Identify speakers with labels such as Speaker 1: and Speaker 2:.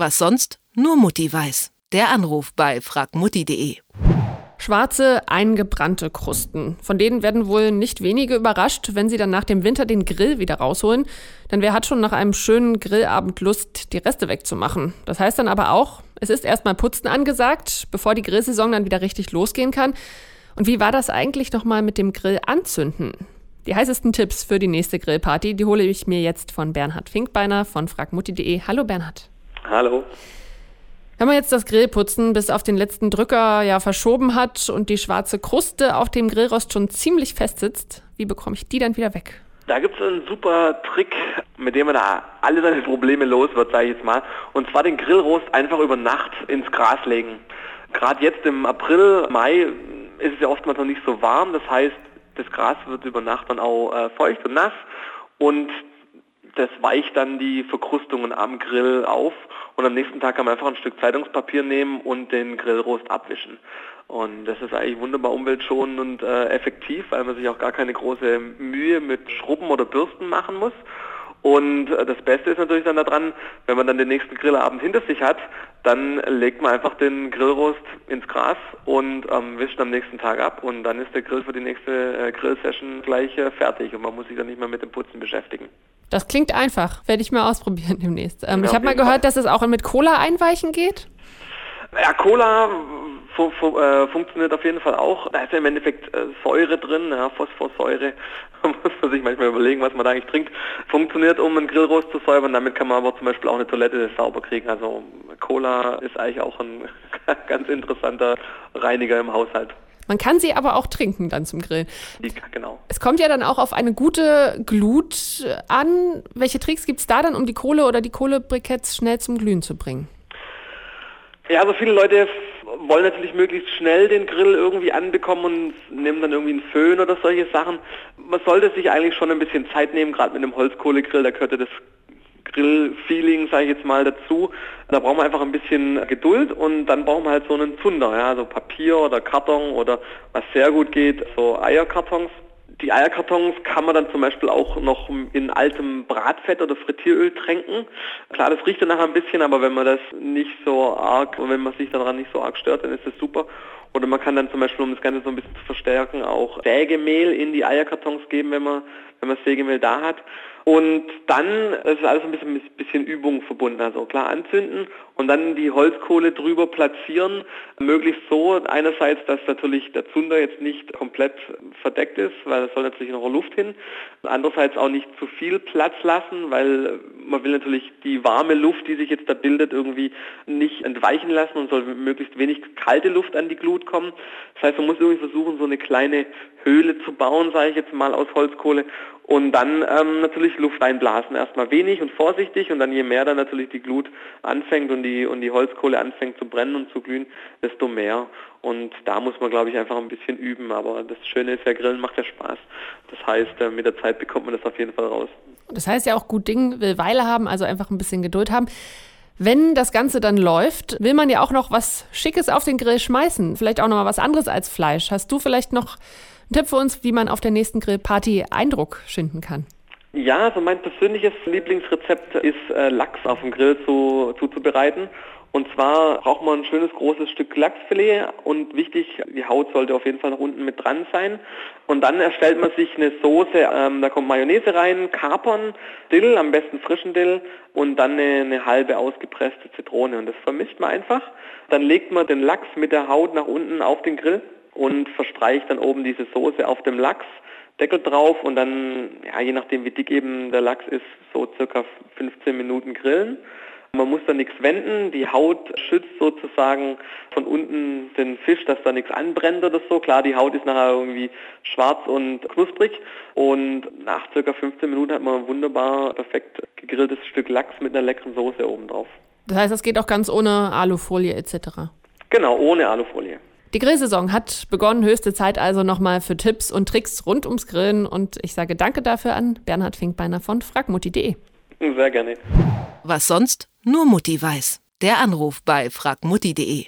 Speaker 1: Was sonst nur Mutti weiß. Der Anruf bei fragmutti.de.
Speaker 2: Schwarze, eingebrannte Krusten. Von denen werden wohl nicht wenige überrascht, wenn sie dann nach dem Winter den Grill wieder rausholen. Denn wer hat schon nach einem schönen Grillabend Lust, die Reste wegzumachen? Das heißt dann aber auch, es ist erstmal Putzen angesagt, bevor die Grillsaison dann wieder richtig losgehen kann. Und wie war das eigentlich nochmal mit dem Grill anzünden? Die heißesten Tipps für die nächste Grillparty, die hole ich mir jetzt von Bernhard Finkbeiner von fragmutti.de. Hallo Bernhard.
Speaker 3: Hallo.
Speaker 2: Wenn man jetzt das Grillputzen bis auf den letzten Drücker ja verschoben hat und die schwarze Kruste auf dem Grillrost schon ziemlich fest sitzt, wie bekomme ich die dann wieder weg?
Speaker 3: Da gibt es einen super Trick, mit dem man da alle seine Probleme los wird, sage ich jetzt mal. Und zwar den Grillrost einfach über Nacht ins Gras legen. Gerade jetzt im April, Mai ist es ja oftmals noch nicht so warm. Das heißt, das Gras wird über Nacht dann auch äh, feucht und nass. Und das weicht dann die Verkrustungen am Grill auf und am nächsten Tag kann man einfach ein Stück Zeitungspapier nehmen und den Grillrost abwischen. Und das ist eigentlich wunderbar umweltschonend und äh, effektiv, weil man sich auch gar keine große Mühe mit Schrubben oder Bürsten machen muss. Und äh, das Beste ist natürlich dann daran, wenn man dann den nächsten Grillabend hinter sich hat, dann legt man einfach den Grillrost ins Gras und ähm, wischt am nächsten Tag ab und dann ist der Grill für die nächste äh, Grillsession gleich äh, fertig und man muss sich dann nicht mehr mit dem Putzen beschäftigen.
Speaker 2: Das klingt einfach. Werde ich mal ausprobieren demnächst. Ähm, ja, ich habe mal gehört, Fall. dass es auch mit Cola einweichen geht.
Speaker 3: Ja, Cola fu fu äh, funktioniert auf jeden Fall auch. Da ist ja im Endeffekt äh, Säure drin, ja, Phosphorsäure. Da muss man sich manchmal überlegen, was man da eigentlich trinkt. Funktioniert, um einen Grillrost zu säubern. Damit kann man aber zum Beispiel auch eine Toilette sauber kriegen. Also Cola ist eigentlich auch ein ganz interessanter Reiniger im Haushalt.
Speaker 2: Man kann sie aber auch trinken dann zum Grillen.
Speaker 3: Genau.
Speaker 2: Es kommt ja dann auch auf eine gute Glut an. Welche Tricks gibt es da dann, um die Kohle oder die Kohlebriketts schnell zum Glühen zu bringen?
Speaker 3: Ja, also viele Leute wollen natürlich möglichst schnell den Grill irgendwie anbekommen und nehmen dann irgendwie einen Föhn oder solche Sachen. Man sollte sich eigentlich schon ein bisschen Zeit nehmen, gerade mit einem Holzkohlegrill, da ja das Grill-Feeling, sage ich jetzt mal, dazu. Da brauchen wir einfach ein bisschen Geduld und dann brauchen wir halt so einen Zunder, ja, so Papier oder Karton oder was sehr gut geht, so Eierkartons. Die Eierkartons kann man dann zum Beispiel auch noch in altem Bratfett oder Frittieröl tränken. Klar, das riecht dann nachher ein bisschen, aber wenn man das nicht so arg, wenn man sich daran nicht so arg stört, dann ist das super. Oder man kann dann zum Beispiel, um das Ganze so ein bisschen zu verstärken, auch Sägemehl in die Eierkartons geben, wenn man, wenn man Sägemehl da hat. Und dann ist alles ein bisschen, bisschen Übung verbunden. Also klar anzünden und dann die Holzkohle drüber platzieren. Möglichst so einerseits, dass natürlich der Zunder jetzt nicht komplett verdeckt ist, weil es soll natürlich noch Luft hin. Andererseits auch nicht zu viel Platz lassen, weil man will natürlich die warme Luft, die sich jetzt da bildet, irgendwie nicht entweichen lassen und soll möglichst wenig kalte Luft an die Glut kommen. Das heißt, man muss irgendwie versuchen, so eine kleine Höhle zu bauen, sage ich jetzt mal aus Holzkohle und dann ähm, natürlich Luft reinblasen. Erstmal wenig und vorsichtig und dann je mehr dann natürlich die Glut anfängt und die, und die Holzkohle anfängt zu brennen und zu glühen, desto mehr. Und da muss man, glaube ich, einfach ein bisschen üben. Aber das Schöne ist ja, Grillen macht ja Spaß. Das heißt, äh, mit der Zeit bekommt man das auf jeden Fall raus.
Speaker 2: Das heißt ja auch, gut Ding will Weile haben, also einfach ein bisschen Geduld haben. Wenn das Ganze dann läuft, will man ja auch noch was Schickes auf den Grill schmeißen. Vielleicht auch noch mal was anderes als Fleisch. Hast du vielleicht noch ein Tipp für uns, wie man auf der nächsten Grillparty Eindruck schinden kann.
Speaker 3: Ja, also mein persönliches Lieblingsrezept ist äh, Lachs auf dem Grill zu, zuzubereiten. Und zwar braucht man ein schönes großes Stück Lachsfilet und wichtig, die Haut sollte auf jeden Fall nach unten mit dran sein. Und dann erstellt man sich eine Soße, ähm, da kommt Mayonnaise rein, Kapern, Dill, am besten frischen Dill und dann eine, eine halbe ausgepresste Zitrone. Und das vermischt man einfach. Dann legt man den Lachs mit der Haut nach unten auf den Grill und verstreicht dann oben diese Soße auf dem Lachs, Deckel drauf und dann, ja, je nachdem wie dick eben der Lachs ist, so circa 15 Minuten grillen. Man muss da nichts wenden, die Haut schützt sozusagen von unten den Fisch, dass da nichts anbrennt oder so. Klar, die Haut ist nachher irgendwie schwarz und knusprig und nach circa 15 Minuten hat man ein wunderbar perfekt gegrilltes Stück Lachs mit einer leckeren Soße oben drauf.
Speaker 2: Das heißt, das geht auch ganz ohne Alufolie etc.
Speaker 3: Genau, ohne Alufolie.
Speaker 2: Die Grillsaison hat begonnen, höchste Zeit also nochmal für Tipps und Tricks rund ums Grillen und ich sage danke dafür an Bernhard Finkbeiner von fragmutti.de.
Speaker 3: Sehr gerne.
Speaker 1: Was sonst nur Mutti weiß. Der Anruf bei fragmutti.de.